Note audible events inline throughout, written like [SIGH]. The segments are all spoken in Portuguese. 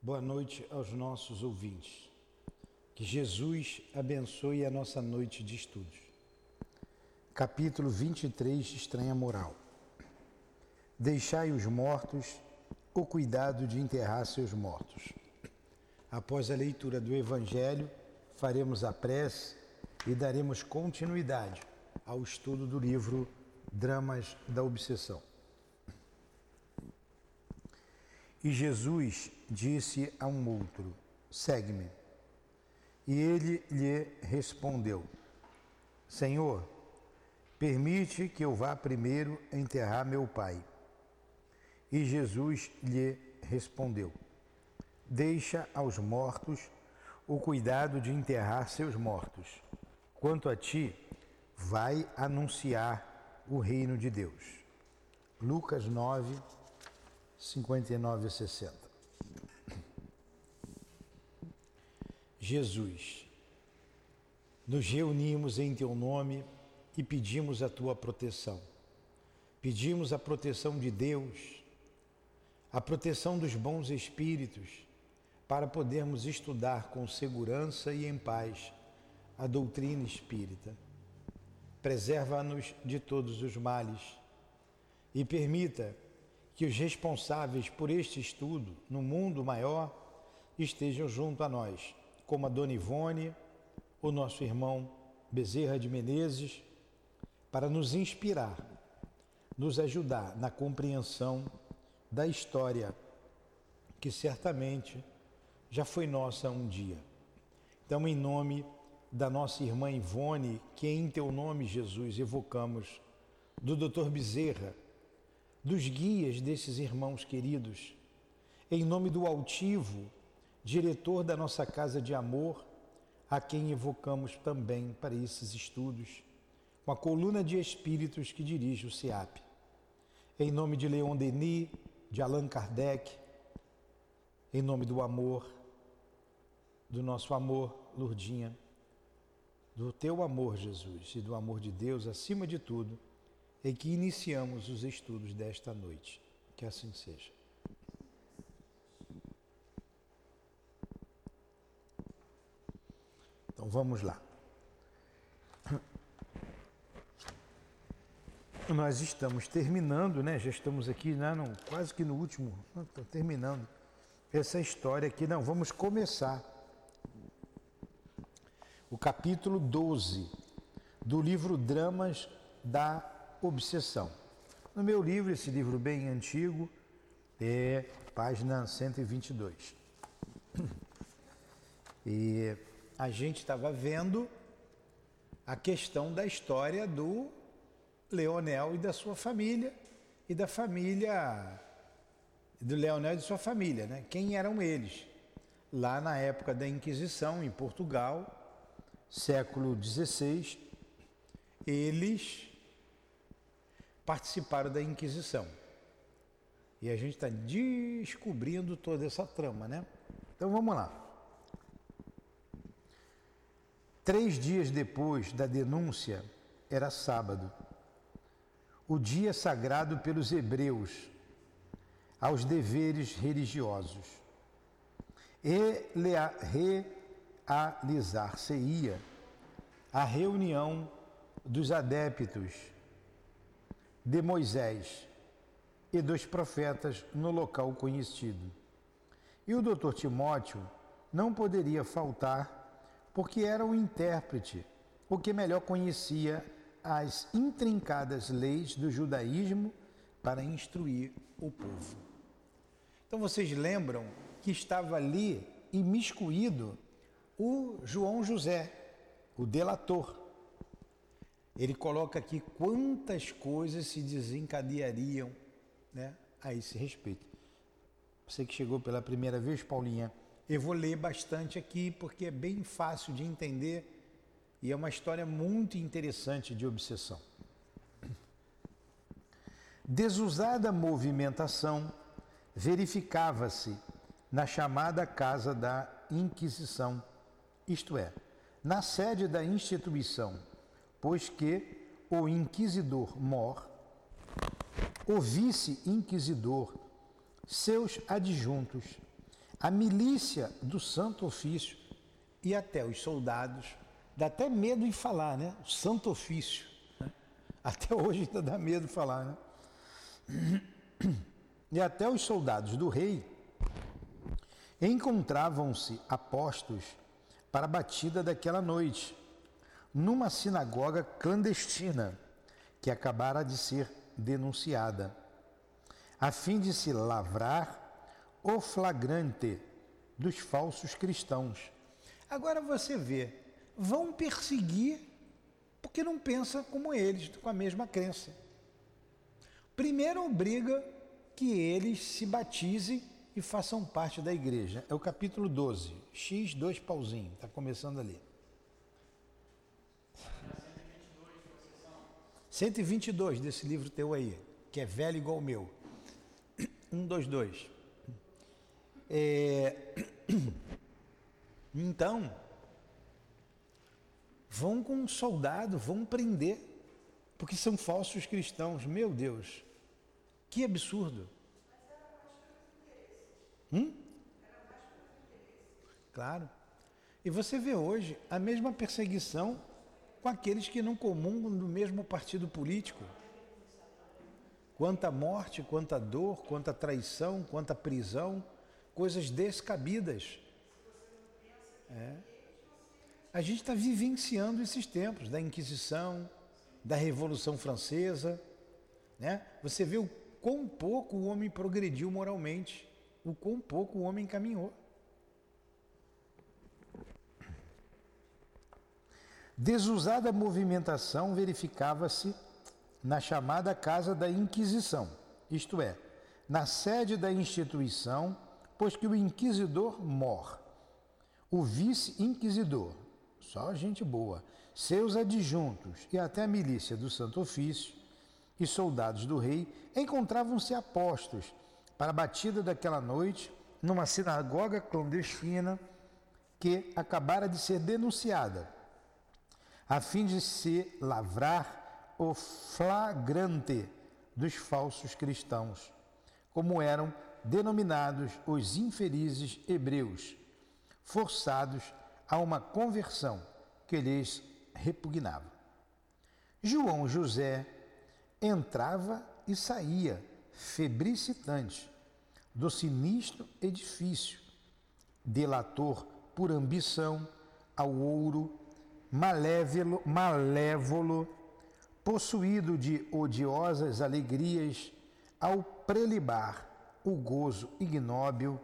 Boa noite aos nossos ouvintes. Que Jesus abençoe a nossa noite de estudos. Capítulo 23 Estranha Moral. Deixai os mortos o cuidado de enterrar seus mortos. Após a leitura do Evangelho, faremos a prece e daremos continuidade ao estudo do livro Dramas da Obsessão. E Jesus disse a um outro: Segue-me. E ele lhe respondeu: Senhor, permite que eu vá primeiro enterrar meu pai. E Jesus lhe respondeu: Deixa aos mortos o cuidado de enterrar seus mortos. Quanto a ti, vai anunciar o reino de Deus. Lucas 9, 59 a 60. Jesus, nos reunimos em teu nome e pedimos a tua proteção. Pedimos a proteção de Deus, a proteção dos bons espíritos, para podermos estudar com segurança e em paz a doutrina espírita. Preserva-nos de todos os males e permita que os responsáveis por este estudo no mundo maior estejam junto a nós, como a Dona Ivone, o nosso irmão Bezerra de Menezes, para nos inspirar, nos ajudar na compreensão da história que certamente já foi nossa um dia. Então, em nome da nossa irmã Ivone, que em teu nome, Jesus, evocamos, do Dr. Bezerra, dos guias desses irmãos queridos, em nome do altivo, diretor da nossa casa de amor, a quem evocamos também para esses estudos, com a coluna de espíritos que dirige o SEAP. Em nome de Leon Denis, de Allan Kardec, em nome do amor, do nosso amor, Lurdinha, do teu amor, Jesus, e do amor de Deus acima de tudo em que iniciamos os estudos desta noite. Que assim seja. Então vamos lá. Nós estamos terminando, né? Já estamos aqui, né? não, quase que no último, estou terminando essa história aqui. Não, vamos começar. O capítulo 12 do livro Dramas da obsessão. No meu livro, esse livro bem antigo, é página 122. E a gente estava vendo a questão da história do Leonel e da sua família e da família do Leonel e de sua família, né? Quem eram eles? Lá na época da Inquisição em Portugal, século XVI, eles participaram da Inquisição. E a gente está descobrindo toda essa trama, né? Então vamos lá. Três dias depois da denúncia, era sábado, o dia sagrado pelos hebreus aos deveres religiosos. E realizar-se-ia a reunião dos adeptos de Moisés e dos profetas no local conhecido. E o doutor Timóteo não poderia faltar, porque era o intérprete, o que melhor conhecia as intrincadas leis do judaísmo para instruir o povo. Então vocês lembram que estava ali imiscuído o João José, o delator. Ele coloca aqui quantas coisas se desencadeariam né, a esse respeito. Você que chegou pela primeira vez, Paulinha, eu vou ler bastante aqui porque é bem fácil de entender e é uma história muito interessante de obsessão. Desusada movimentação verificava-se na chamada Casa da Inquisição, isto é, na sede da instituição pois que o inquisidor mor, o vice-inquisidor, seus adjuntos, a milícia do Santo Ofício e até os soldados. Dá até medo em falar, né? O Santo Ofício. Até hoje ainda dá medo falar, né? [CLEARS THROAT] E até os soldados do rei encontravam-se apostos para a batida daquela noite, numa sinagoga clandestina que acabara de ser denunciada, a fim de se lavrar o flagrante dos falsos cristãos. Agora você vê, vão perseguir porque não pensa como eles, com a mesma crença. Primeiro obriga que eles se batizem e façam parte da igreja. É o capítulo 12, X, dois pauzinho, está começando ali. 122 desse livro teu aí, que é velho igual o meu. 122. É... [CLEARS THROAT] Então, vão com um soldado, vão prender, porque são falsos cristãos. Meu Deus, que absurdo. Hum? Claro. E você vê hoje a mesma perseguição com aqueles que não comungam do mesmo partido político. Quanta morte, quanta dor, quanta traição, quanta prisão, coisas descabidas. É. A gente está vivenciando esses tempos da Inquisição, da Revolução Francesa. Né? Você vê o quão pouco o homem progrediu moralmente, o quão pouco o homem caminhou. Desusada movimentação verificava-se na chamada Casa da Inquisição, isto é, na sede da instituição, pois que o inquisidor mor, o vice-inquisidor, só gente boa, seus adjuntos e até a milícia do Santo Ofício e soldados do rei encontravam-se apostos para a batida daquela noite numa sinagoga clandestina que acabara de ser denunciada, a fim de se lavrar o flagrante dos falsos cristãos, como eram denominados os infelizes hebreus, forçados a uma conversão que lhes repugnava. João José entrava e saía, febricitante, do sinistro edifício, delator por ambição ao ouro, malévolo, malévolo possuído de odiosas alegrias, ao prelibar o gozo ignóbil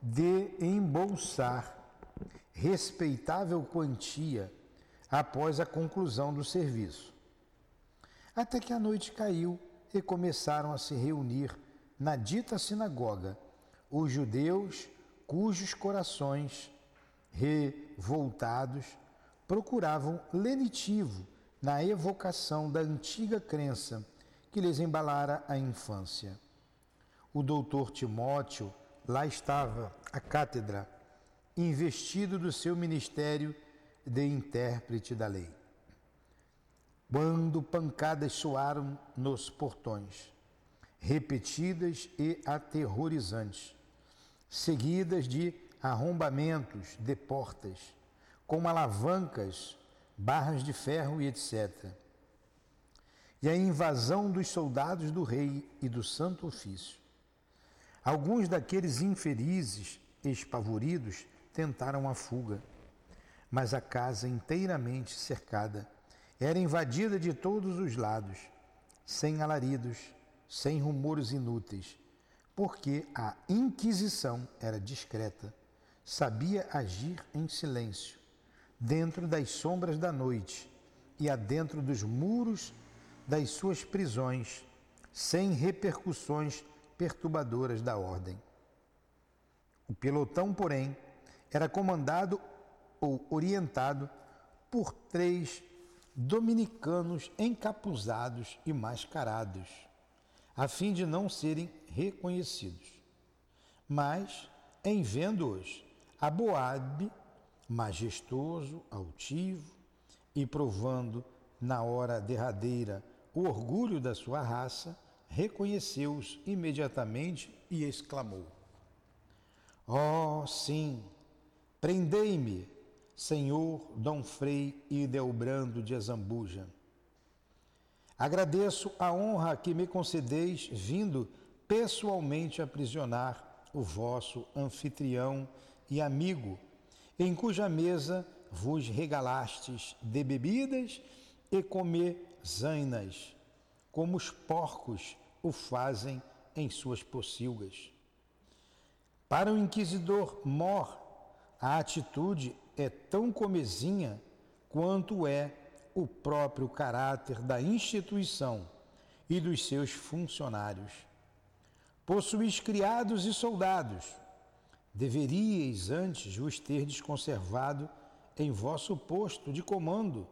de embolsar respeitável quantia após a conclusão do serviço. Até que a noite caiu e começaram a se reunir na dita sinagoga os judeus cujos corações revoltados procuravam lenitivo na evocação da antiga crença que lhes embalara a infância. O doutor Timóteo lá estava à cátedra, investido do seu ministério de intérprete da lei. Quando pancadas soaram nos portões, repetidas e aterrorizantes, seguidas de arrombamentos de portas, com alavancas, barras de ferro e etc. E a invasão dos soldados do rei e do santo ofício. Alguns daqueles infelizes, espavoridos, tentaram a fuga, mas a casa inteiramente cercada era invadida de todos os lados, sem alaridos, sem rumores inúteis, porque a Inquisição era discreta, sabia agir em silêncio, dentro das sombras da noite e adentro dos muros das suas prisões, sem repercussões perturbadoras da ordem. O pelotão, porém, era comandado ou orientado por três dominicanos encapuzados e mascarados, a fim de não serem reconhecidos. Mas, em vendo-os, Aboabe, majestoso, altivo e provando na hora derradeira o orgulho da sua raça, reconheceu-os imediatamente e exclamou: Oh, sim, prendei-me, Senhor Dom Frei Delbrando de Azambuja. Agradeço a honra que me concedeis vindo pessoalmente aprisionar o vosso anfitrião e amigo, em cuja mesa vos regalastes de bebidas e comer zainas, como os porcos o fazem em suas pocilgas. Para o inquisidor mor, a atitude é tão comezinha quanto é o próprio caráter da instituição e dos seus funcionários. Possuís criados e soldados. Deveríeis antes os terdes conservado em vosso posto de comando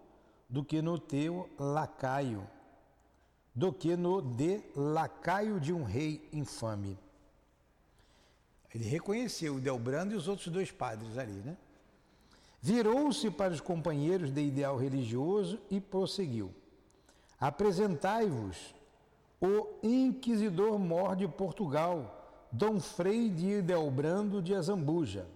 do que no teu lacaio, do que no de lacaio de um rei infame. Ele reconheceu o Delbrando e os outros dois padres ali, né? Virou-se para os companheiros de ideal religioso e prosseguiu: Apresentai-vos o inquisidor mor de Portugal, Dom Frei de Delbrando de Azambuja.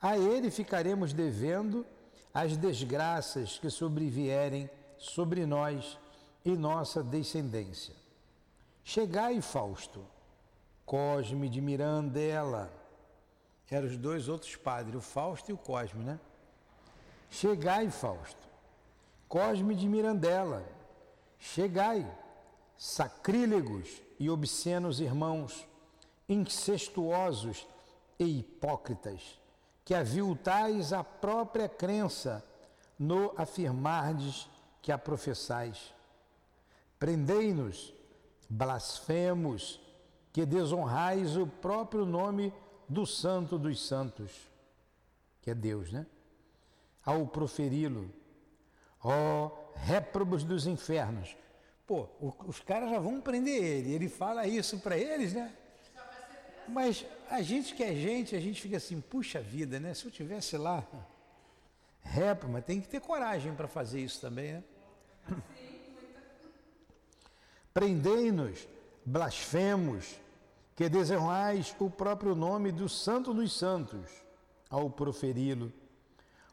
A ele ficaremos devendo as desgraças que sobrevierem sobre nós e nossa descendência. Chegai, Fausto, Cosme de Mirandela, eram os dois outros padres, o Fausto e o Cosme, né? Chegai, Fausto, Cosme de Mirandela, chegai, sacrílegos e obscenos irmãos, incestuosos e hipócritas, que aviltais a própria crença no afirmardes que a professais. Prendei-nos, blasfemos, que desonrais o próprio nome do Santo dos Santos, que é Deus, né? Ao proferi-lo, ó réprobos dos infernos. Pô, os caras já vão prender ele, ele fala isso para eles, né? Mas a gente que é gente, a gente fica assim, puxa vida, né? Se eu tivesse lá, [LAUGHS] réprobo, mas tem que ter coragem para fazer isso também, né? Prendei-nos, blasfemos, que desonrais o próprio nome do Santo dos Santos ao proferi-lo.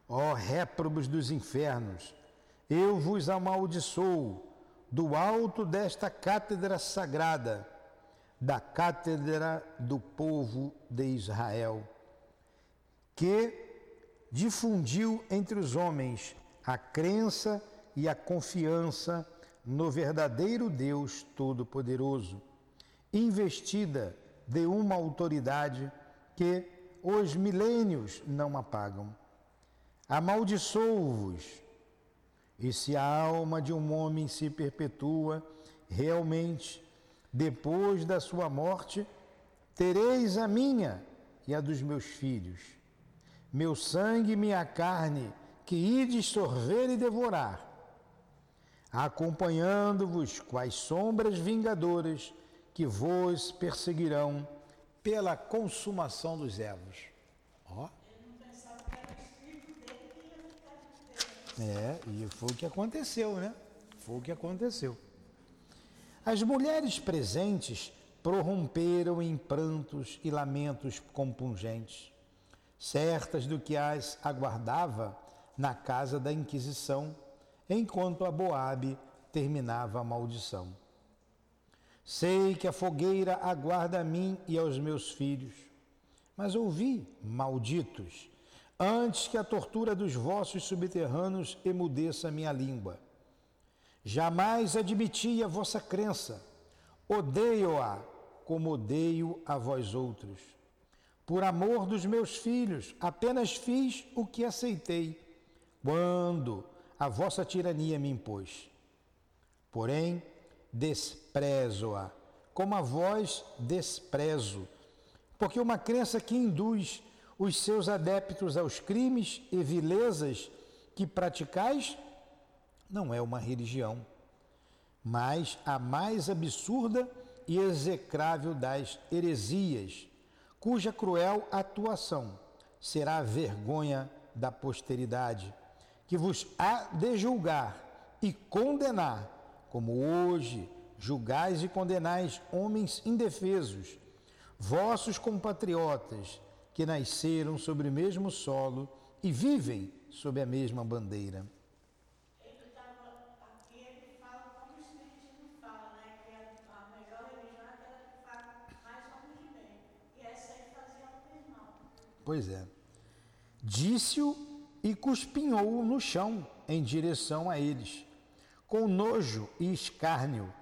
Ó réprobos dos infernos, eu vos amaldiçoo do alto desta cátedra sagrada, da cátedra do povo de Israel, que difundiu entre os homens a crença e a confiança no verdadeiro Deus Todo-Poderoso investida de uma autoridade que os milênios não apagam. Amaldiçoo-vos, e se a alma de um homem se perpetua realmente depois da sua morte, tereis a minha e a dos meus filhos, meu sangue e minha carne, que ides sorver e devorar, acompanhando-vos quais sombras vingadoras que vos perseguirão pela consumação dos ervos. Ó. É, e foi o que aconteceu, né? Foi o que aconteceu. As mulheres presentes prorromperam em prantos e lamentos compungentes, certas do que as aguardava na casa da Inquisição, enquanto a Boabe terminava a maldição. Sei que a fogueira aguarda a mim e aos meus filhos. Mas ouvi, malditos, antes que a tortura dos vossos subterrâneos emudeça minha língua. Jamais admiti a vossa crença. Odeio-a como odeio a vós outros. Por amor dos meus filhos, apenas fiz o que aceitei, quando a vossa tirania me impôs. Porém, desprezo-a, como a vós desprezo, porque uma crença que induz os seus adeptos aos crimes e vilezas que praticais não é uma religião, mas a mais absurda e execrável das heresias, cuja cruel atuação será a vergonha da posteridade, que vos há de julgar e condenar como hoje julgais e condenais homens indefesos, vossos compatriotas, que nasceram sobre o mesmo solo e vivem sob a mesma bandeira. Pois é. Disse-o e cuspinhou no chão em direção a eles, com nojo e escárnio,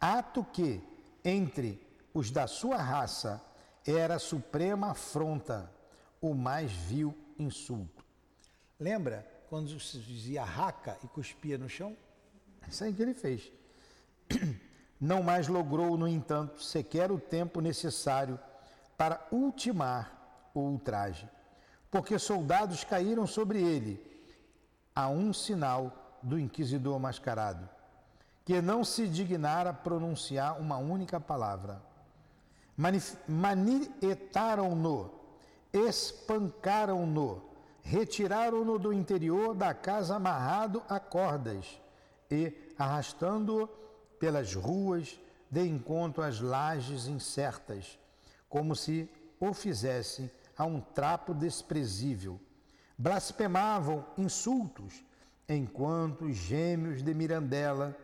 ato que, entre os da sua raça, era suprema afronta, o mais vil insulto. Lembra quando se dizia raca e cuspia no chão? Isso aí que ele fez. [CLEARS THROAT] Não mais logrou, no entanto, sequer o tempo necessário para ultimar o ultraje, porque soldados caíram sobre ele, a um sinal do inquisidor mascarado, que não se dignara pronunciar uma única palavra. Manietaram-no, espancaram-no, retiraram-no do interior da casa amarrado a cordas e, arrastando-o pelas ruas, de encontro às lajes incertas, como se o fizessem a um trapo desprezível. Blasfemavam insultos, enquanto os gêmeos de Mirandela,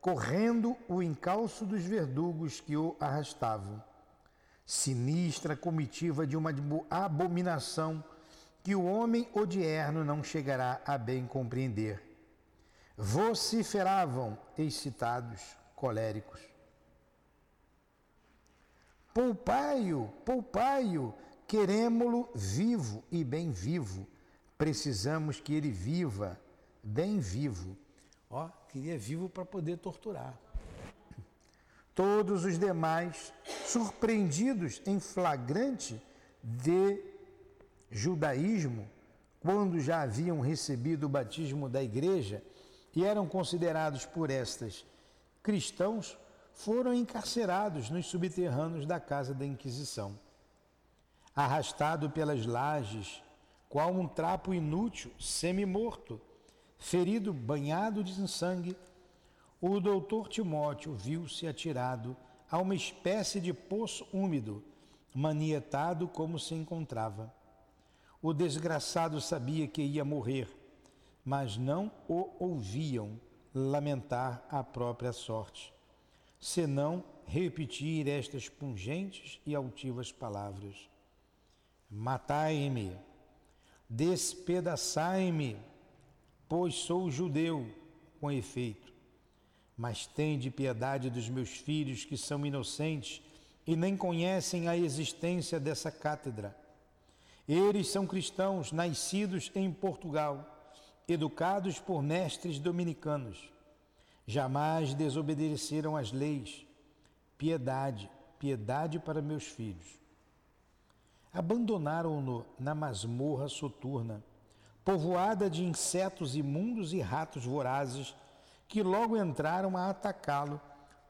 correndo o encalço dos verdugos que o arrastavam. Sinistra comitiva de uma abominação que o homem odierno não chegará a bem compreender. Vociferavam excitados, coléricos. Poupai-o, poupai-o, Queremos-lo vivo e bem vivo. Precisamos que ele viva bem vivo. Ó, queria vivo para poder torturar. Todos os demais, surpreendidos em flagrante de judaísmo, quando já haviam recebido o batismo da igreja e eram considerados por estas cristãos, foram encarcerados nos subterrâneos da casa da Inquisição arrastado pelas lajes, qual um trapo inútil, semi-morto, ferido, banhado de sangue, o doutor Timóteo viu-se atirado a uma espécie de poço úmido, manietado como se encontrava. O desgraçado sabia que ia morrer, mas não o ouviam lamentar a própria sorte, senão repetir estas pungentes e altivas palavras. Matai-me, despedaçai-me, pois sou judeu, com efeito. Mas tende piedade dos meus filhos que são inocentes e nem conhecem a existência dessa cátedra. Eles são cristãos nascidos em Portugal, educados por mestres dominicanos. Jamais desobedeceram às leis. Piedade, piedade para meus filhos abandonaram-no na masmorra soturna, povoada de insetos imundos e ratos vorazes, que logo entraram a atacá-lo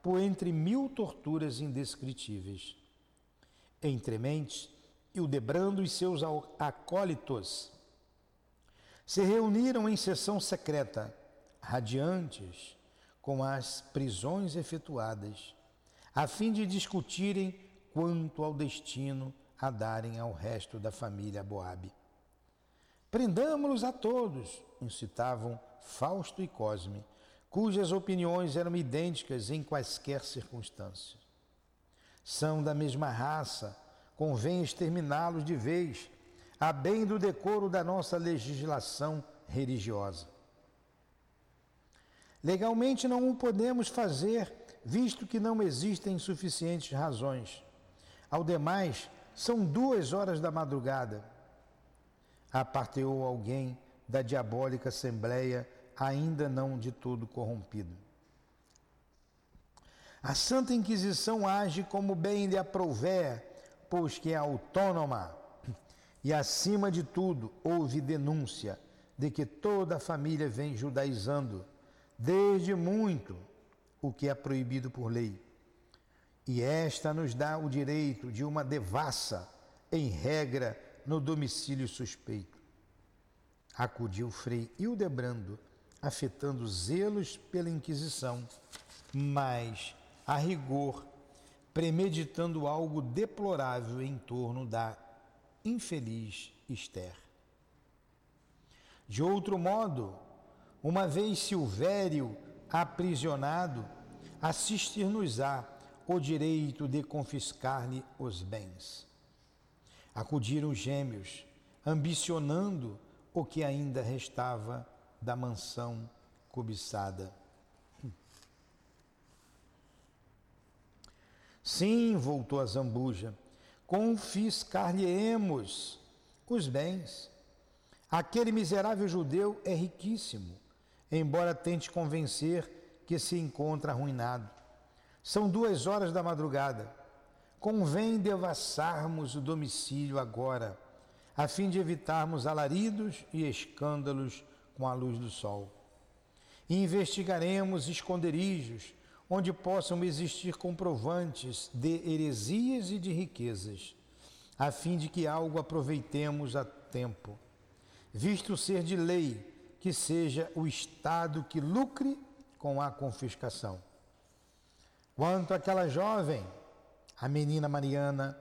por entre mil torturas indescritíveis. Entre mentes, Hildebrando e seus acólitos se reuniram em sessão secreta, radiantes com as prisões efetuadas, a fim de discutirem quanto ao destino a darem ao resto da família Boabe. Prendamos-los a todos, incitavam Fausto e Cosme, cujas opiniões eram idênticas em quaisquer circunstâncias. São da mesma raça, convém exterminá-los de vez, a bem do decoro da nossa legislação religiosa. Legalmente não o podemos fazer, visto que não existem suficientes razões. Ao demais, são duas horas da madrugada. Aparteou alguém da diabólica assembleia, ainda não de todo corrompido. A Santa Inquisição age como bem lhe aprouver, pois que é autônoma. E acima de tudo, houve denúncia de que toda a família vem judaizando, desde muito, o que é proibido por lei. E esta nos dá o direito de uma devassa, em regra, no domicílio suspeito. Acudiu Frei Hildebrando, afetando zelos pela Inquisição, mas, a rigor, premeditando algo deplorável em torno da infeliz Esther. De outro modo, uma vez Silvério aprisionado, assistir-nos-á o direito de confiscar-lhe os bens. Acudiram os gêmeos, ambicionando o que ainda restava da mansão cobiçada. Sim, voltou a Zambuja, confiscar-lhe-emos os bens. Aquele miserável judeu é riquíssimo, embora tente convencer que se encontra arruinado. São duas horas da madrugada. Convém devassarmos o domicílio agora, a fim de evitarmos alaridos e escândalos com a luz do sol. E investigaremos esconderijos onde possam existir comprovantes de heresias e de riquezas, a fim de que algo aproveitemos a tempo, visto ser de lei que seja o Estado que lucre com a confiscação. Quanto àquela jovem, a menina Mariana,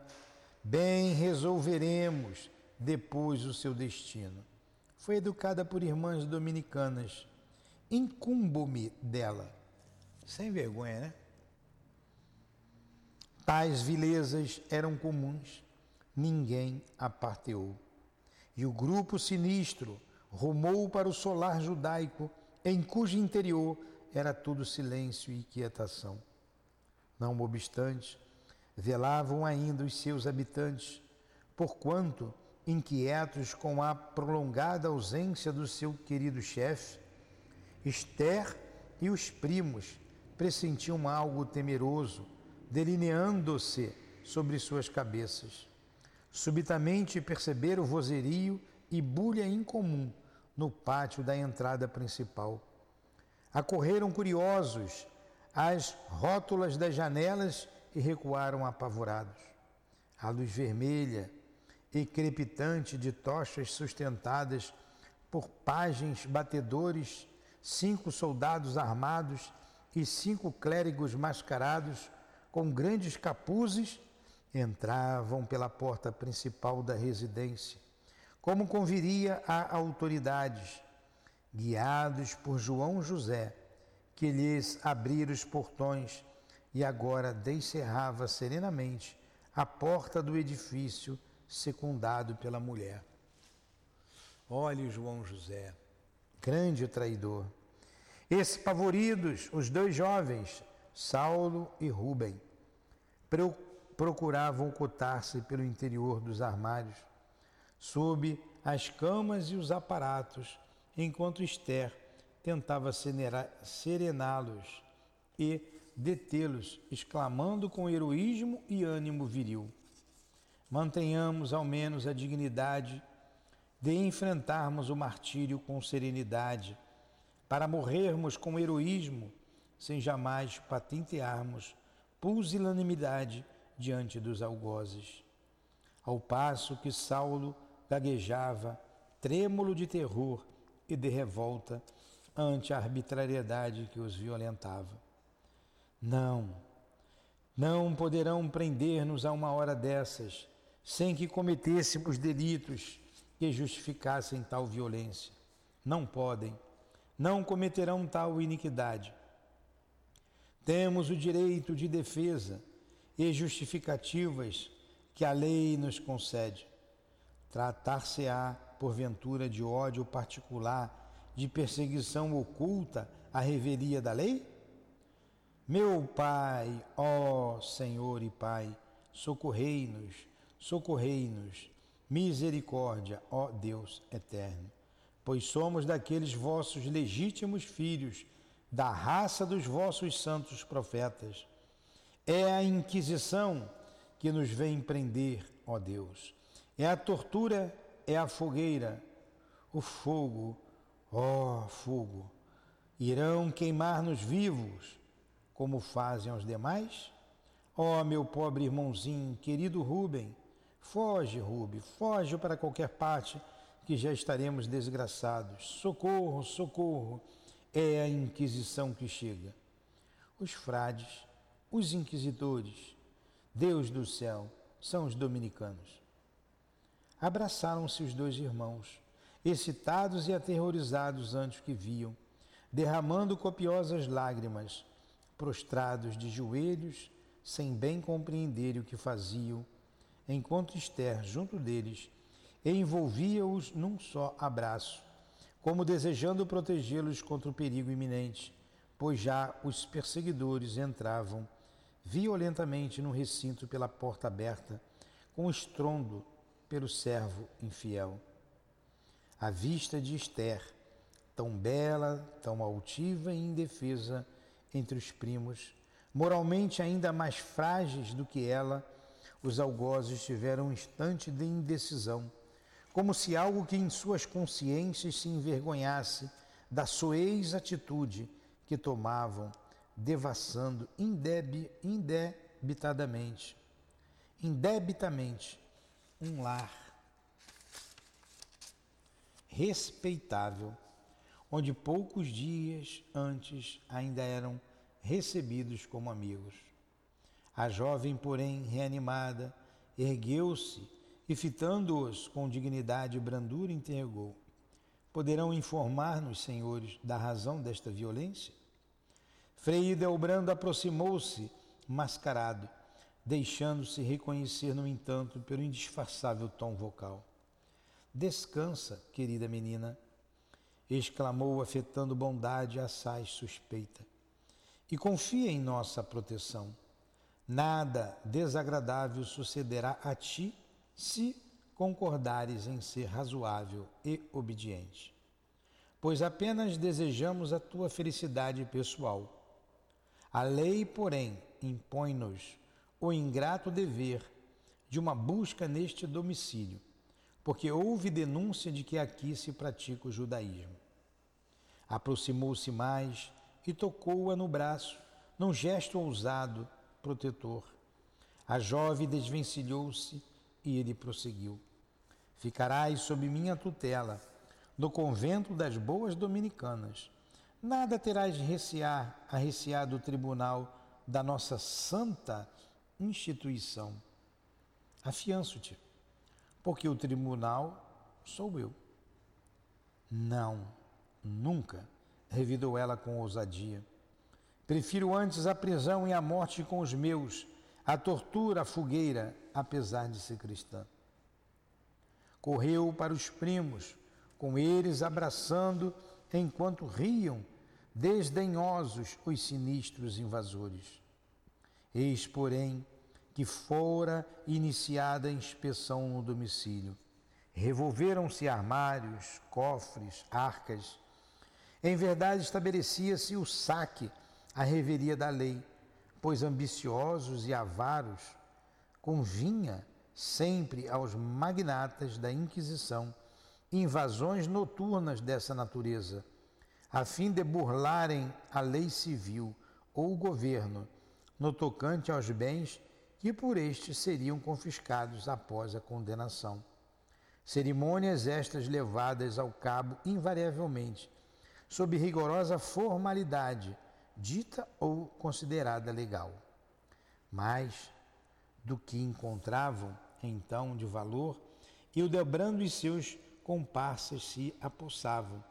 bem resolveremos depois o seu destino. Foi educada por irmãs dominicanas. Incumbo-me dela sem vergonha, né? Tais vilezas eram comuns, ninguém a parteou. E o grupo sinistro rumou para o solar judaico, em cujo interior era tudo silêncio e quietação. Não obstante, velavam ainda os seus habitantes, porquanto, inquietos com a prolongada ausência do seu querido chefe, Esther e os primos pressentiam algo temeroso, delineando-se sobre suas cabeças. Subitamente perceberam vozerio e bulha incomum no pátio da entrada principal. Acorreram curiosos às rótulas das janelas e recuaram apavorados. A luz vermelha e crepitante de tochas sustentadas por pajens batedores, cinco soldados armados e cinco clérigos mascarados com grandes capuzes entravam pela porta principal da residência, como conviria a autoridades, guiados por João José, que lhes abria os portões e agora descerrava serenamente a porta do edifício, secundado pela mulher. Olhe João José, grande traidor Espavoridos, os dois jovens, Saulo e Rubem, procuravam ocultar-se pelo interior dos armários, sob as camas e os aparatos, enquanto Esther tentava serená-los e detê-los, exclamando com heroísmo e ânimo viril: Mantenhamos ao menos a dignidade de enfrentarmos o martírio com serenidade para morrermos com heroísmo, sem jamais patentearmos pusilanimidade diante dos algozes. Ao passo que Saulo gaguejava, trêmulo de terror e de revolta ante a arbitrariedade que os violentava. Não, não poderão prender-nos a uma hora dessas, sem que cometêssemos delitos que justificassem tal violência. Não podem não cometerão tal iniquidade. Temos o direito de defesa e justificativas que a lei nos concede. Tratar-se-á, porventura, de ódio particular, de perseguição oculta à revelia da lei? Meu Pai, ó Senhor e Pai, socorrei-nos, socorrei-nos, misericórdia, ó Deus eterno pois somos daqueles vossos legítimos filhos, da raça dos vossos santos profetas. É a Inquisição que nos vem prender, ó Deus. É a tortura, é a fogueira, o fogo, ó fogo. Irão queimar-nos vivos, como fazem os demais? Ó meu pobre irmãozinho, querido Rubem, foge, Rubem, foge para qualquer parte que já estaremos desgraçados. Socorro, socorro! É a Inquisição que chega. Os frades, os inquisidores, Deus do céu, são os dominicanos. abraçaram-se os dois irmãos, excitados e aterrorizados ante o que viam, derramando copiosas lágrimas, prostrados de joelhos, sem bem compreenderem o que faziam, enquanto Esther, junto deles, envolvia-os num só abraço, como desejando protegê-los contra o perigo iminente, pois já os perseguidores entravam violentamente no recinto pela porta aberta, com estrondo pelo servo infiel. A vista de Esther, tão bela, tão altiva e indefesa entre os primos, moralmente ainda mais frágeis do que ela, os algozes tiveram um instante de indecisão, como se algo que em suas consciências se envergonhasse da soez atitude que tomavam, devassando indeb, indebitadamente, indebitamente um lar respeitável, onde poucos dias antes ainda eram recebidos como amigos. A jovem, porém, reanimada, ergueu-se e, fitando-os com dignidade e brandura, interrogou: Poderão informar-nos, senhores, da razão desta violência? Frei Delbrando aproximou-se, mascarado deixando-se reconhecer, no entanto, pelo indisfarçável tom vocal. Descansa, querida menina, exclamou, afetando bondade assaz suspeita, e confia em nossa proteção. Nada desagradável sucederá a ti se concordares em ser razoável e obediente, pois apenas desejamos a tua felicidade pessoal. A lei, porém, impõe-nos o ingrato dever de uma busca neste domicílio, porque houve denúncia de que aqui se pratica o judaísmo. Aproximou-se mais e tocou-a no braço, num gesto ousado, protetor. A jovem desvencilhou-se e ele prosseguiu: Ficarás sob minha tutela, no convento das boas dominicanas. Nada terás de recear, a recear do tribunal da nossa santa instituição. Afianço-te, porque o tribunal sou eu. Não, nunca, revidou ela com ousadia. Prefiro antes a prisão e a morte com os meus, a tortura, a fogueira, apesar de ser cristã. Correu para os primos, com eles abraçando enquanto riam, desdenhosos, os sinistros invasores. Eis, porém, que fora iniciada a inspeção no domicílio. Revolveram-se armários, cofres, arcas. Em verdade, estabelecia-se o saque, a reveria da lei, pois ambiciosos e avaros convinha sempre aos magnatas da Inquisição invasões noturnas dessa natureza, a fim de burlarem a lei civil ou o governo no tocante aos bens que por estes seriam confiscados após a condenação. Cerimônias estas levadas ao cabo invariavelmente, sob rigorosa formalidade, dita ou considerada legal. Mas, do que encontravam então de valor, Hildebrando e seus comparsas se apossavam,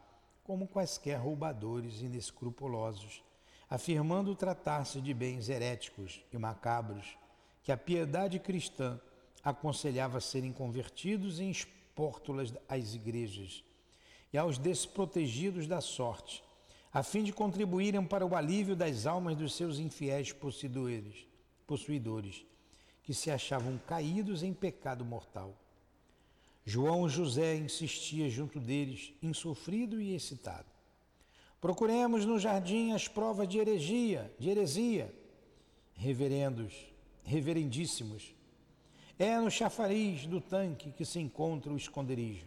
como quaisquer roubadores inescrupulosos, afirmando tratar-se de bens heréticos e macabros que a piedade cristã aconselhava serem convertidos em espórtulas às igrejas e aos desprotegidos da sorte, a fim de contribuírem para o alívio das almas dos seus infiéis possuidores, possuidores que se achavam caídos em pecado mortal. João José insistia junto deles, insofrido e excitado. Procuremos no jardim as provas de heresia, de heresia. Reverendos, reverendíssimos, é no chafariz do tanque que se encontra o esconderijo.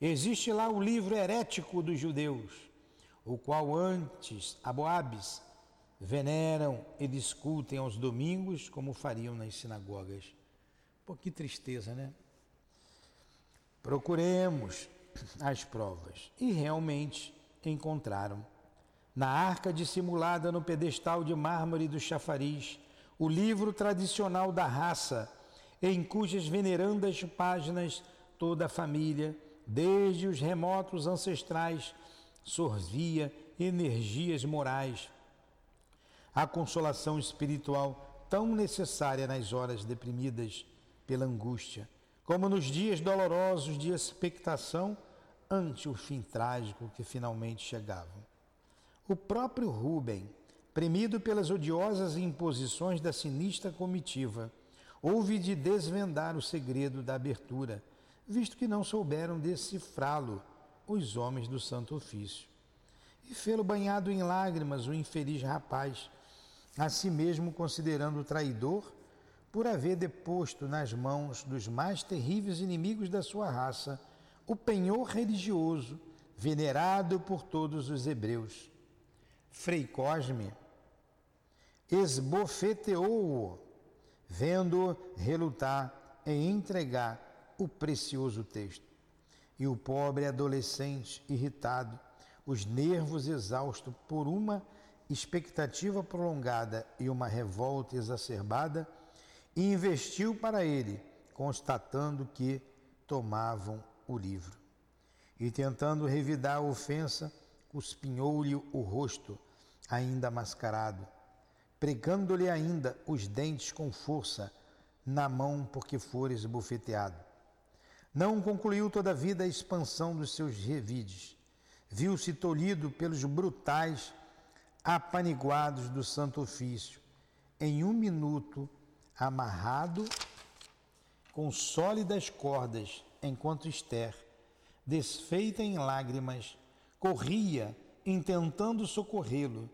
Existe lá o livro herético dos judeus, o qual antes aboabes veneram e discutem aos domingos como fariam nas sinagogas. Pô, que tristeza, né? Procuremos as provas. E realmente encontraram. Na arca dissimulada no pedestal de mármore do chafariz, o livro tradicional da raça, em cujas venerandas páginas toda a família, desde os remotos ancestrais, sorvia energias morais. A consolação espiritual tão necessária nas horas deprimidas pela angústia, como nos dias dolorosos de expectação ante o fim trágico que finalmente chegavam. O próprio Rubem, premido pelas odiosas imposições da sinistra comitiva, houve de desvendar o segredo da abertura, visto que não souberam decifrá-lo os homens do Santo Ofício. E fê-lo banhado em lágrimas o infeliz rapaz, a si mesmo considerando traidor por haver deposto nas mãos dos mais terríveis inimigos da sua raça o penhor religioso venerado por todos os hebreus. Frei Cosme esbofeteou-o, vendo relutar em entregar o precioso texto. E o pobre adolescente, irritado, os nervos exaustos por uma expectativa prolongada e uma revolta exacerbada, investiu para ele, constatando que tomavam o livro. E tentando revidar a ofensa, cuspinhou-lhe o rosto, ainda mascarado, pregando-lhe ainda os dentes com força na mão porque fores bufeteado. Não concluiu toda a vida a expansão dos seus revides. Viu-se tolhido pelos brutais apaniguados do santo ofício, em um minuto amarrado com sólidas cordas, enquanto Esther, desfeita em lágrimas, corria intentando socorrê-lo,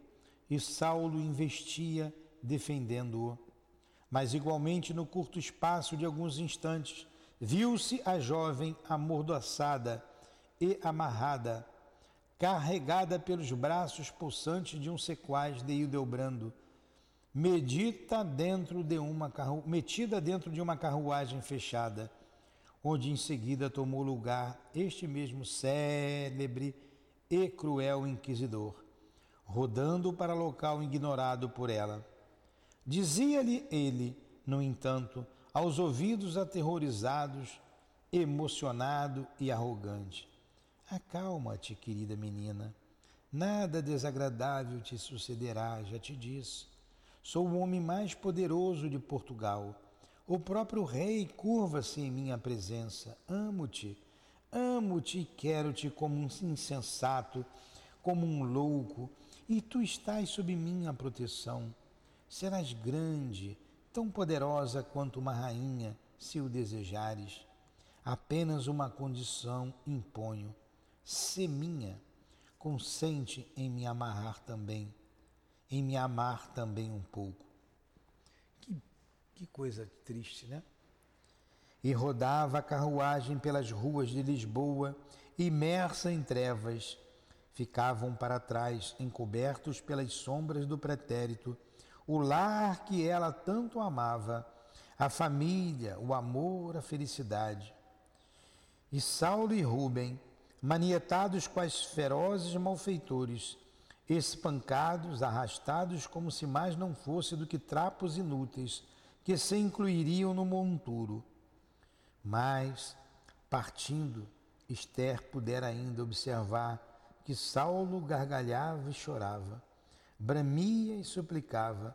e Saulo investia defendendo-o. Mas, igualmente, no curto espaço de alguns instantes, viu-se a jovem amordaçada e amarrada, carregada pelos braços pulsantes de um sequaz de Hildebrando, medita dentro de uma carru... metida dentro de uma carruagem fechada, onde em seguida tomou lugar este mesmo célebre e cruel inquisidor, rodando para local ignorado por ela. Dizia-lhe ele, no entanto, aos ouvidos aterrorizados, emocionado e arrogante: Acalma-te, querida menina. Nada desagradável te sucederá, já te disse. Sou o homem mais poderoso de Portugal. O próprio rei curva-se em minha presença. Amo-te Amo-te e quero-te como um insensato, como um louco, e tu estás sob minha proteção. Serás grande, tão poderosa quanto uma rainha, se o desejares. Apenas uma condição imponho: se minha, consente em me amarrar também, em me amar também um pouco. Que, que coisa triste, né? e rodava a carruagem pelas ruas de Lisboa, imersa em trevas. Ficavam para trás, encobertos pelas sombras do pretérito, o lar que ela tanto amava, a família, o amor, a felicidade. E Saulo e Rubem, manietados quais ferozes malfeitores, espancados, arrastados como se mais não fosse do que trapos inúteis que se incluiriam no monturo mas, partindo, Esther pudera ainda observar que Saulo gargalhava e chorava, bramia e suplicava,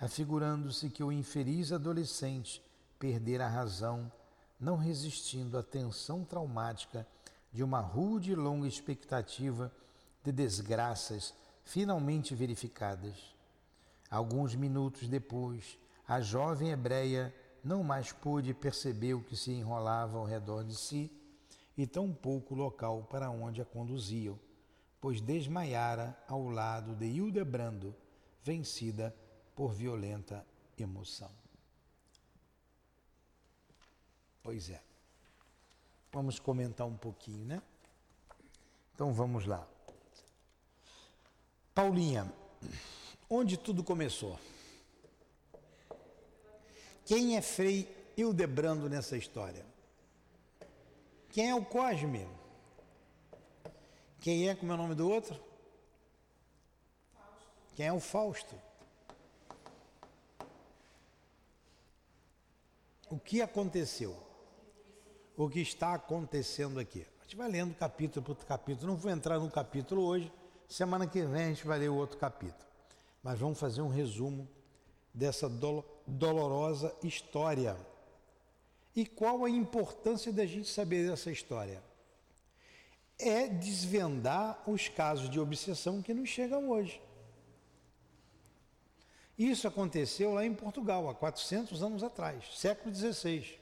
afigurando-se que o infeliz adolescente perdera a razão, não resistindo à tensão traumática de uma rude e longa expectativa de desgraças finalmente verificadas. Alguns minutos depois, a jovem hebreia não mais pôde perceber o que se enrolava ao redor de si e tampouco o local para onde a conduziam, pois desmaiara ao lado de Hildebrando, vencida por violenta emoção. Pois é. Vamos comentar um pouquinho, né? Então vamos lá. Paulinha, onde tudo começou? Quem é Frei Hildebrando nessa história? Quem é o Cosme? Quem é, como é o nome do outro? Fausto. Quem é o Fausto? O que aconteceu? o que está acontecendo aqui. A gente vai lendo capítulo por capítulo. Não vou entrar no capítulo hoje. Semana que vem a gente vai ler o outro capítulo. Mas vamos fazer um resumo dessa dolorosa história. E qual a importância da gente saber dessa história? É desvendar os casos de obsessão que nos chegam hoje. Isso aconteceu lá em Portugal, há 400 anos atrás, século XVI.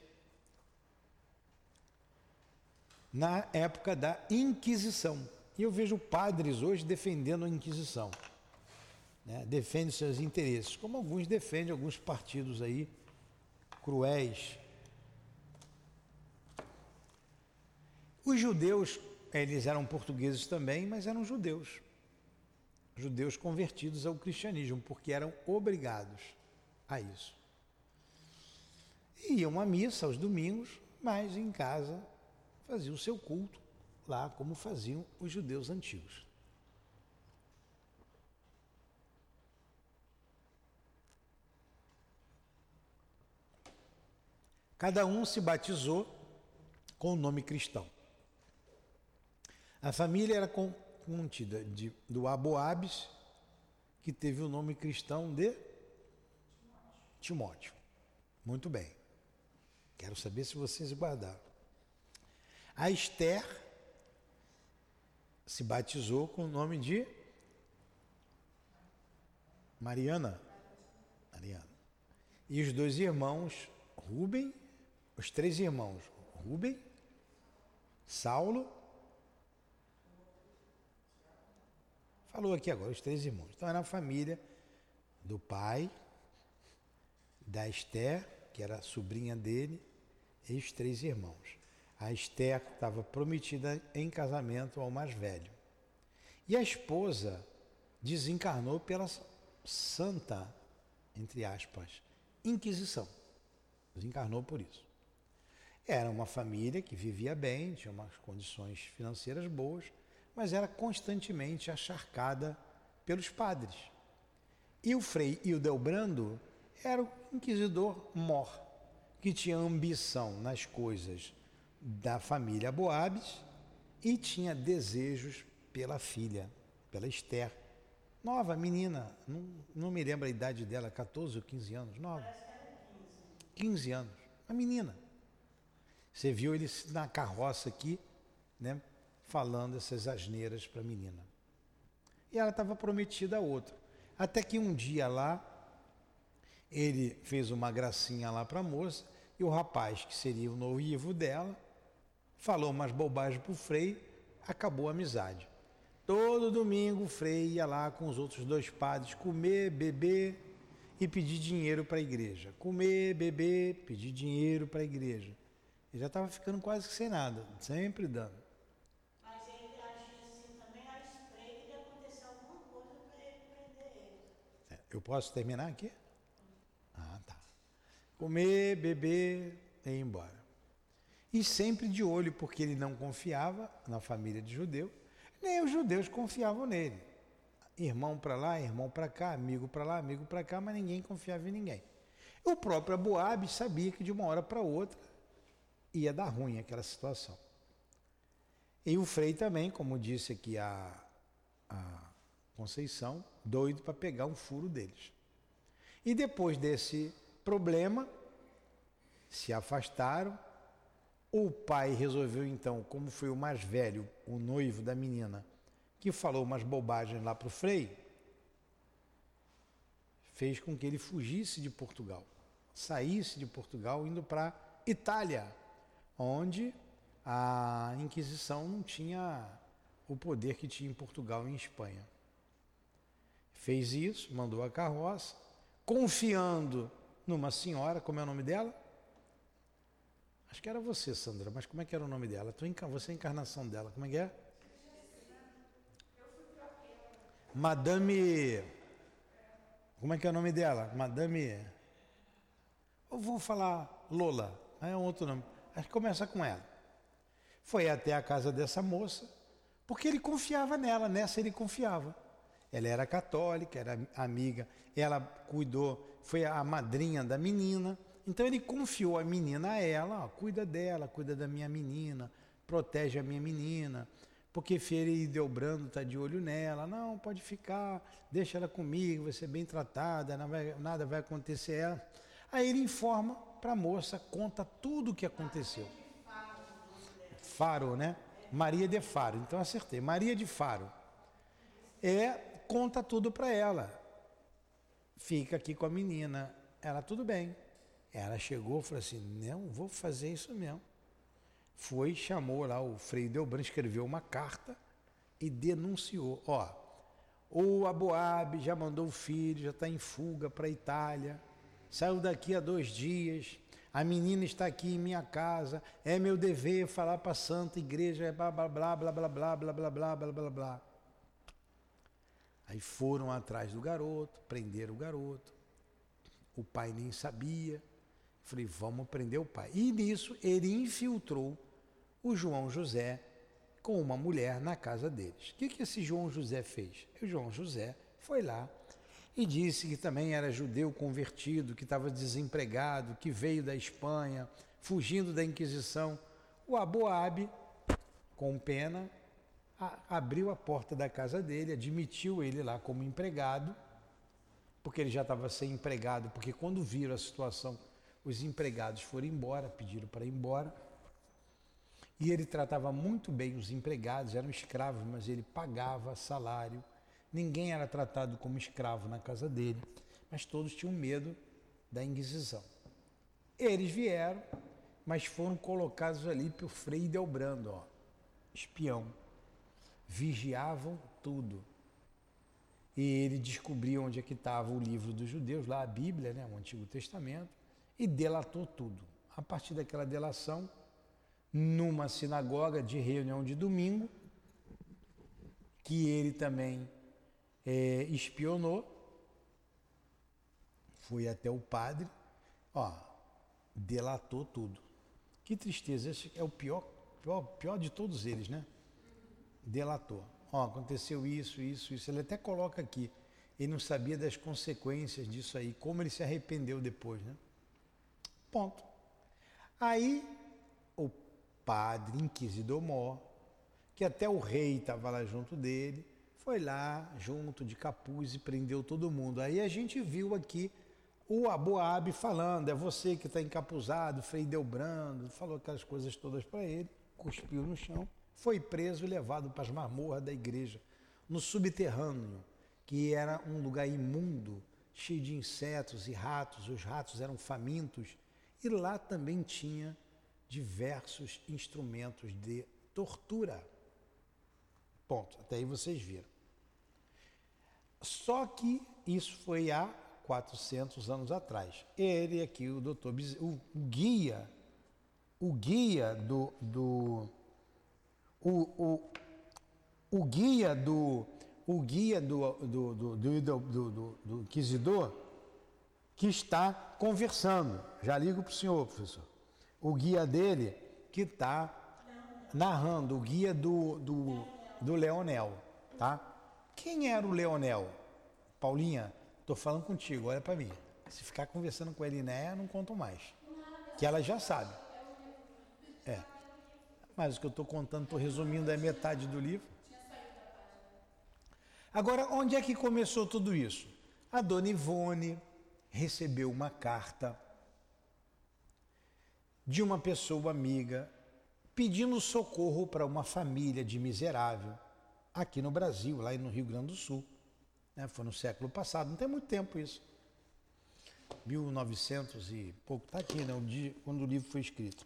Na época da Inquisição. E eu vejo padres hoje defendendo a Inquisição. Né? Defende seus interesses, como alguns defendem alguns partidos aí cruéis. Os judeus, eles eram portugueses também, mas eram judeus judeus convertidos ao cristianismo, porque eram obrigados a isso. Iam à missa aos domingos, mas em casa faziam o seu culto lá, como faziam os judeus antigos. Cada um se batizou com o nome cristão. A família era contida de, do Aboabes, que teve o nome cristão de Timóteo. Muito bem. Quero saber se vocês guardaram. A Esther se batizou com o nome de Mariana. Mariana. E os dois irmãos, Rubem, os três irmãos, Rubem, Saulo Falou aqui agora, os três irmãos. Então era a família do pai, da Esther, que era sobrinha dele, e os três irmãos. A Esther estava prometida em casamento ao mais velho. E a esposa desencarnou pela santa, entre aspas, Inquisição. Desencarnou por isso. Era uma família que vivia bem, tinha umas condições financeiras boas, mas era constantemente acharcada pelos padres. E o Frei Hildebrando era o inquisidor mor, que tinha ambição nas coisas da família Boabes e tinha desejos pela filha, pela Esther. Nova menina, não, não me lembro a idade dela, 14 ou 15 anos, nova. 15 anos, uma menina. Você viu ele na carroça aqui, né? Falando essas asneiras para a menina. E ela estava prometida a outro. Até que um dia lá, ele fez uma gracinha lá para a moça, e o rapaz, que seria o noivo dela, falou umas bobagens para o Frei, acabou a amizade. Todo domingo o Frei ia lá com os outros dois padres comer, beber e pedir dinheiro para a igreja. Comer, beber, pedir dinheiro para a igreja. Ele já estava ficando quase que sem nada, sempre dando. Eu posso terminar aqui? Ah, tá. Comer, beber e ir embora. E sempre de olho, porque ele não confiava na família de judeu, nem os judeus confiavam nele. Irmão para lá, irmão para cá, amigo para lá, amigo para cá, mas ninguém confiava em ninguém. O próprio Aboab sabia que de uma hora para outra ia dar ruim aquela situação. E o Frei também, como disse aqui a, a Conceição, doido para pegar um furo deles. E depois desse problema, se afastaram. O pai resolveu então, como foi o mais velho, o noivo da menina, que falou umas bobagens lá para o Frei, fez com que ele fugisse de Portugal, saísse de Portugal indo para Itália, onde a Inquisição não tinha o poder que tinha em Portugal e em Espanha. Fez isso, mandou a carroça, confiando numa senhora, como é o nome dela? Acho que era você, Sandra, mas como é que era o nome dela? Você é a encarnação dela, como é que é? Madame. Como é que é o nome dela? Madame. Eu vou falar Lola, é um outro nome. Acho que começa com ela. Foi até a casa dessa moça, porque ele confiava nela, nessa ele confiava. Ela era católica, era amiga, ela cuidou, foi a madrinha da menina, Então ele confiou a menina a ela, ó, cuida dela, cuida da minha menina, protege a minha menina, porque Feira e Delbrando está de olho nela. Não, pode ficar, deixa ela comigo, vai ser bem tratada, vai, nada vai acontecer a ela. Aí ele informa para a moça, conta tudo o que aconteceu. Faro, né? Maria de Faro. Então acertei. Maria de Faro. É, conta tudo para ela. Fica aqui com a menina. Ela, tudo bem. Ela chegou e falou assim: não, vou fazer isso mesmo. Foi, chamou lá o Frei Delbran, escreveu uma carta e denunciou: ó, o Aboab já mandou o filho, já está em fuga para a Itália, saiu daqui há dois dias, a menina está aqui em minha casa, é meu dever falar para a Santa Igreja, blá blá blá blá blá blá blá blá blá blá blá blá. Aí foram atrás do garoto, prenderam o garoto. O pai nem sabia. Falei, vamos prender o pai. E nisso ele infiltrou o João José com uma mulher na casa deles. O que, que esse João José fez? O João José foi lá e disse que também era judeu convertido, que estava desempregado, que veio da Espanha, fugindo da Inquisição. O Aboabe, com pena, abriu a porta da casa dele, admitiu ele lá como empregado, porque ele já estava sem empregado, porque quando viram a situação, os empregados foram embora, pediram para ir embora. E ele tratava muito bem os empregados, eram escravos, mas ele pagava salário. Ninguém era tratado como escravo na casa dele, mas todos tinham medo da Inquisição. Eles vieram, mas foram colocados ali por Frei Delbrando, ó, espião vigiavam tudo. E ele descobriu onde é que estava o livro dos judeus, lá a Bíblia, né, o Antigo Testamento, e delatou tudo. A partir daquela delação, numa sinagoga de reunião de domingo, que ele também é, espionou, foi até o padre, ó, delatou tudo. Que tristeza, esse é o pior, pior, pior de todos eles, né? Delator. Ó, aconteceu isso, isso, isso. Ele até coloca aqui. Ele não sabia das consequências disso aí, como ele se arrependeu depois, né? Ponto. Aí o padre inquisidor mor, que até o rei estava lá junto dele, foi lá junto de capuz e prendeu todo mundo. Aí a gente viu aqui o Aboab falando, é você que está encapuzado, Frei Delbrando, falou aquelas coisas todas para ele, cuspiu no chão foi preso e levado para as masmorras da igreja, no subterrâneo, que era um lugar imundo, cheio de insetos e ratos, os ratos eram famintos, e lá também tinha diversos instrumentos de tortura. Ponto. Até aí vocês viram. Só que isso foi há 400 anos atrás. Ele aqui, o doutor, o guia, o guia do, do o, o, o guia do o guia do, do, do, do, do, do inquisidor que está conversando. Já ligo para o senhor, professor. O guia dele que está narrando, o guia do, do, do Leonel. Tá? Quem era o Leonel? Paulinha, estou falando contigo, olha para mim. Se ficar conversando com a Elinéia, não conto mais. Que ela já sabe. É. Mas o que eu estou contando, estou resumindo, é metade do livro. Agora, onde é que começou tudo isso? A dona Ivone recebeu uma carta de uma pessoa amiga pedindo socorro para uma família de miserável aqui no Brasil, lá no Rio Grande do Sul. Né? Foi no século passado, não tem muito tempo isso. 1900 e pouco, está aqui, né? quando o livro foi escrito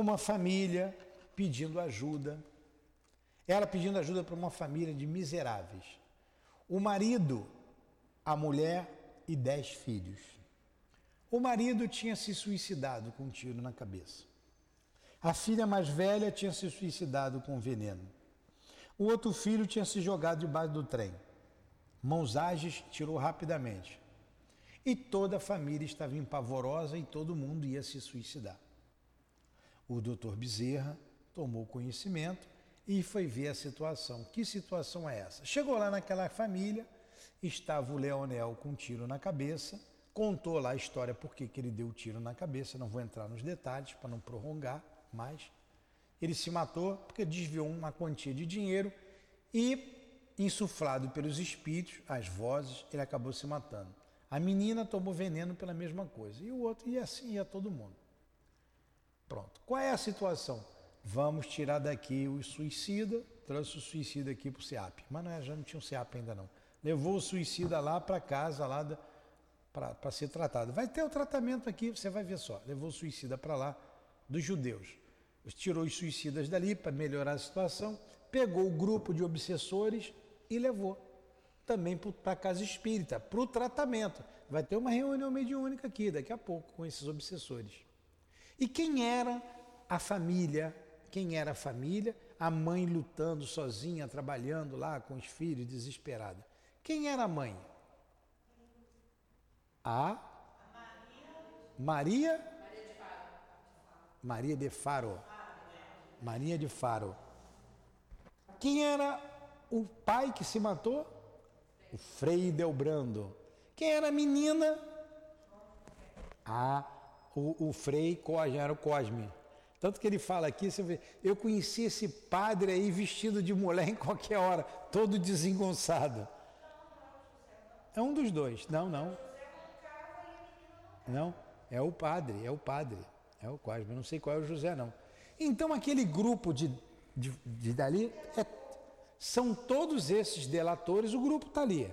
uma família pedindo ajuda. Ela pedindo ajuda para uma família de miseráveis. O marido, a mulher e dez filhos. O marido tinha se suicidado com um tiro na cabeça. A filha mais velha tinha se suicidado com veneno. O outro filho tinha se jogado debaixo do trem. Mãos ágeis tirou rapidamente. E toda a família estava empavorosa e todo mundo ia se suicidar. O doutor Bezerra tomou conhecimento e foi ver a situação. Que situação é essa? Chegou lá naquela família, estava o Leonel com um tiro na cabeça, contou lá a história porque que ele deu o tiro na cabeça, não vou entrar nos detalhes para não prolongar mais. Ele se matou porque desviou uma quantia de dinheiro e, insuflado pelos espíritos, as vozes, ele acabou se matando. A menina tomou veneno pela mesma coisa. E o outro, e assim ia todo mundo. Pronto. Qual é a situação? Vamos tirar daqui o suicida, trouxe o suicida aqui para o SEAP. Mas não, é, já não tinha um SEAP ainda não. Levou o suicida lá para casa, lá para ser tratado. Vai ter o tratamento aqui, você vai ver só. Levou o suicida para lá dos judeus. Tirou os suicidas dali para melhorar a situação, pegou o grupo de obsessores e levou também para a casa espírita, para o tratamento. Vai ter uma reunião mediúnica aqui daqui a pouco com esses obsessores. E quem era a família? Quem era a família? A mãe lutando sozinha, trabalhando lá com os filhos, desesperada. Quem era a mãe? A Maria Maria de Faro. Maria de Faro. Quem era o pai que se matou? o Frei Delbrando. Quem era a menina? Ah, o, o Frei Cosme, era o Cosme. Tanto que ele fala aqui, você vê, eu conheci esse padre aí vestido de mulher em qualquer hora, todo desengonçado. É um dos dois. Não, não. Não, é o padre, é o padre, é o Cosme. Não sei qual é o José, não. Então aquele grupo de, de, de dali é são todos esses delatores, o grupo está ali.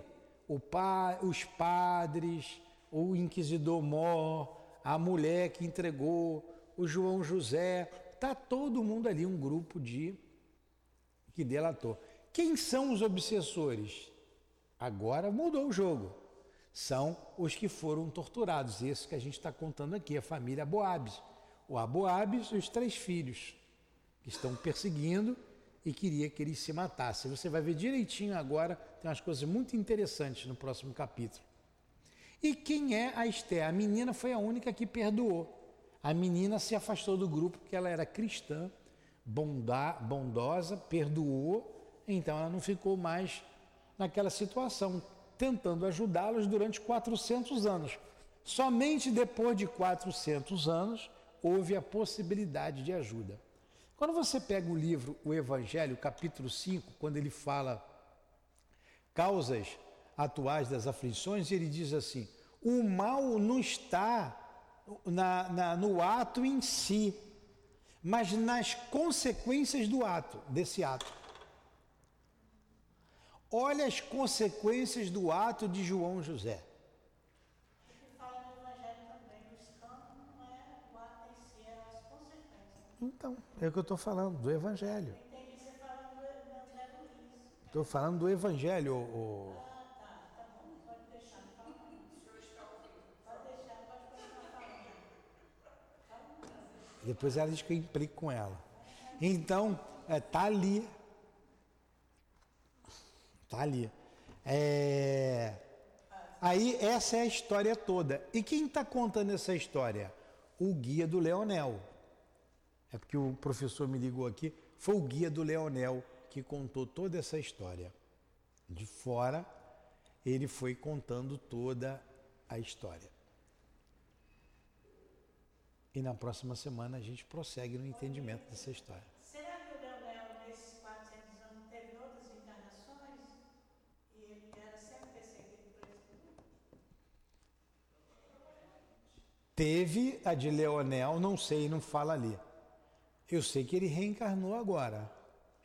Pa, os padres, o inquisidor Mor, a mulher que entregou, o João José, está todo mundo ali, um grupo de que delatou. Quem são os obsessores? Agora mudou o jogo. São os que foram torturados, esses que a gente está contando aqui, a família Aboabes. O Aboabes e os três filhos, que estão perseguindo e queria que ele se matasse. Você vai ver direitinho agora, tem umas coisas muito interessantes no próximo capítulo. E quem é a Esther? A menina foi a única que perdoou. A menina se afastou do grupo porque ela era cristã, bondosa, perdoou, então ela não ficou mais naquela situação, tentando ajudá-los durante 400 anos. Somente depois de 400 anos houve a possibilidade de ajuda. Quando você pega o livro O Evangelho, capítulo 5, quando ele fala causas atuais das aflições, ele diz assim: o mal não está na, na, no ato em si, mas nas consequências do ato, desse ato. Olha as consequências do ato de João José. Então, é o que eu estou falando, do Evangelho. Estou falando do Evangelho. O... Depois ela diz que eu implico com ela. Então, é, tá ali. Tá ali. É... Aí, essa é a história toda. E quem está contando essa história? O guia do Leonel. É porque o professor me ligou aqui, foi o guia do Leonel que contou toda essa história. De fora, ele foi contando toda a história. E na próxima semana a gente prossegue no entendimento dessa história. Será que o Leonel, nesses 400 anos, teve outras encarnações? E ele era sempre perseguido por esse grupo? Teve a de Leonel, não sei, não fala ali. Eu sei que ele reencarnou agora.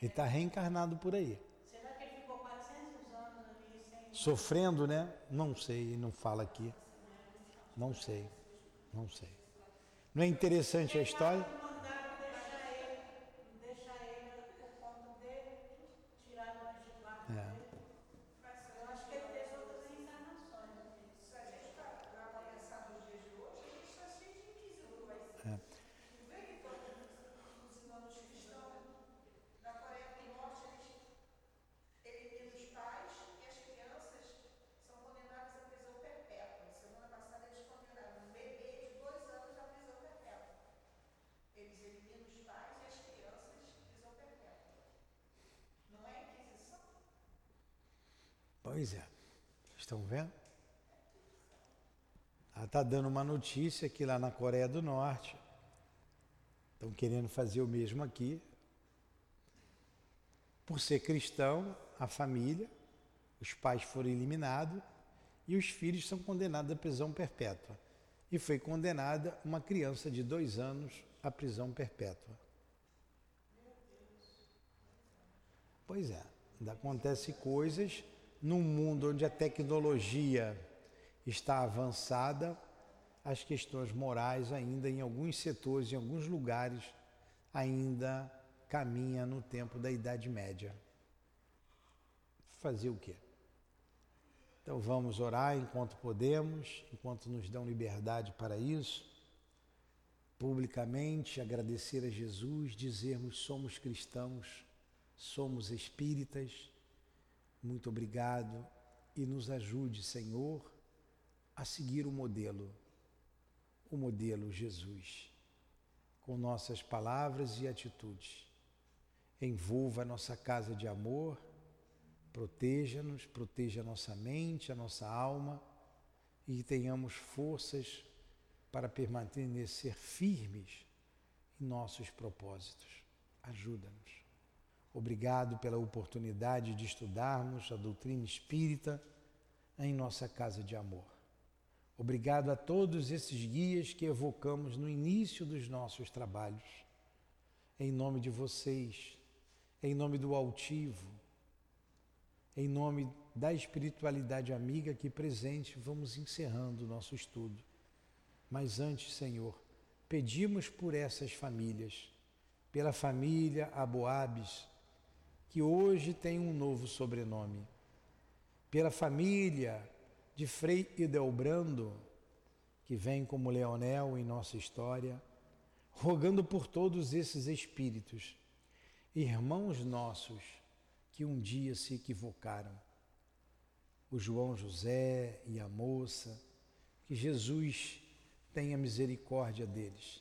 Ele está reencarnado por aí. Será que ele ficou 400 anos ali sem. Sofrendo, né? Não sei, não fala aqui. Não sei, não sei. Não é interessante a história? Mandaram deixar ele, deixar ele por conta dele, tiraram as de lá. É. Eu acho que ele teve outras encarnações. Se a gente está para pensar nos dias de hoje, a gente está cheio de inquisidor. É. ensinando os cristãos. Na Coreia do Norte, eles eliminam os pais e as crianças são condenadas à prisão perpétua. Semana passada, eles condenaram um bebê de dois anos à prisão perpétua. Eles eliminam os pais e as crianças prisão perpétua. Não é inquisição? Pois é. Estão vendo? Ela está dando uma notícia que lá na Coreia do Norte estão querendo fazer o mesmo aqui. Por ser cristão, a família, os pais foram eliminados e os filhos são condenados à prisão perpétua. E foi condenada uma criança de dois anos à prisão perpétua. Pois é, ainda acontece coisas num mundo onde a tecnologia está avançada, as questões morais ainda em alguns setores, em alguns lugares, ainda caminha no tempo da Idade Média. Fazer o quê? Então vamos orar enquanto podemos, enquanto nos dão liberdade para isso. Publicamente agradecer a Jesus, dizermos somos cristãos, somos espíritas. Muito obrigado e nos ajude, Senhor, a seguir o modelo, o modelo Jesus, com nossas palavras e atitudes. Envolva a nossa casa de amor, proteja-nos, proteja a nossa mente, a nossa alma e tenhamos forças para permanecer firmes em nossos propósitos. Ajuda-nos. Obrigado pela oportunidade de estudarmos a doutrina espírita em nossa casa de amor. Obrigado a todos esses guias que evocamos no início dos nossos trabalhos. Em nome de vocês, em nome do altivo, em nome da espiritualidade amiga aqui presente, vamos encerrando o nosso estudo. Mas antes, Senhor, pedimos por essas famílias, pela família Aboabes, que hoje tem um novo sobrenome, pela família de Frei Idelbrando, que vem como Leonel em nossa história, rogando por todos esses espíritos, irmãos nossos que um dia se equivocaram. O João José e a moça, que Jesus tenha misericórdia deles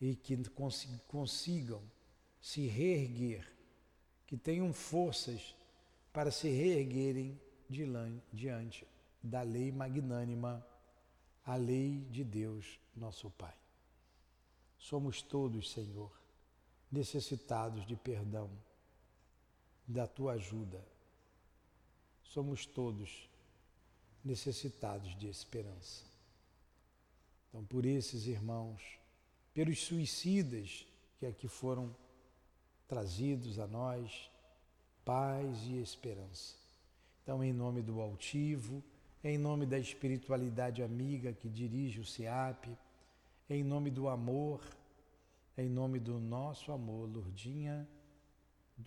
e que consigam se reerguer, que tenham forças para se reerguerem diante da lei magnânima, a lei de Deus, nosso Pai. Somos todos, Senhor, necessitados de perdão, da tua ajuda. Somos todos necessitados de esperança. Então, por esses irmãos, pelos suicidas que aqui foram trazidos a nós, paz e esperança. Então, em nome do altivo, em nome da espiritualidade amiga que dirige o SEAP, em nome do amor, em nome do nosso amor, Lourdinha,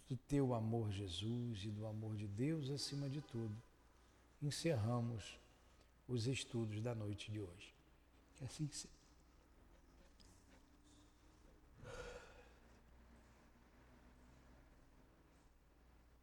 do teu amor, Jesus, e do amor de Deus acima de tudo, encerramos os estudos da noite de hoje. Que assim seja.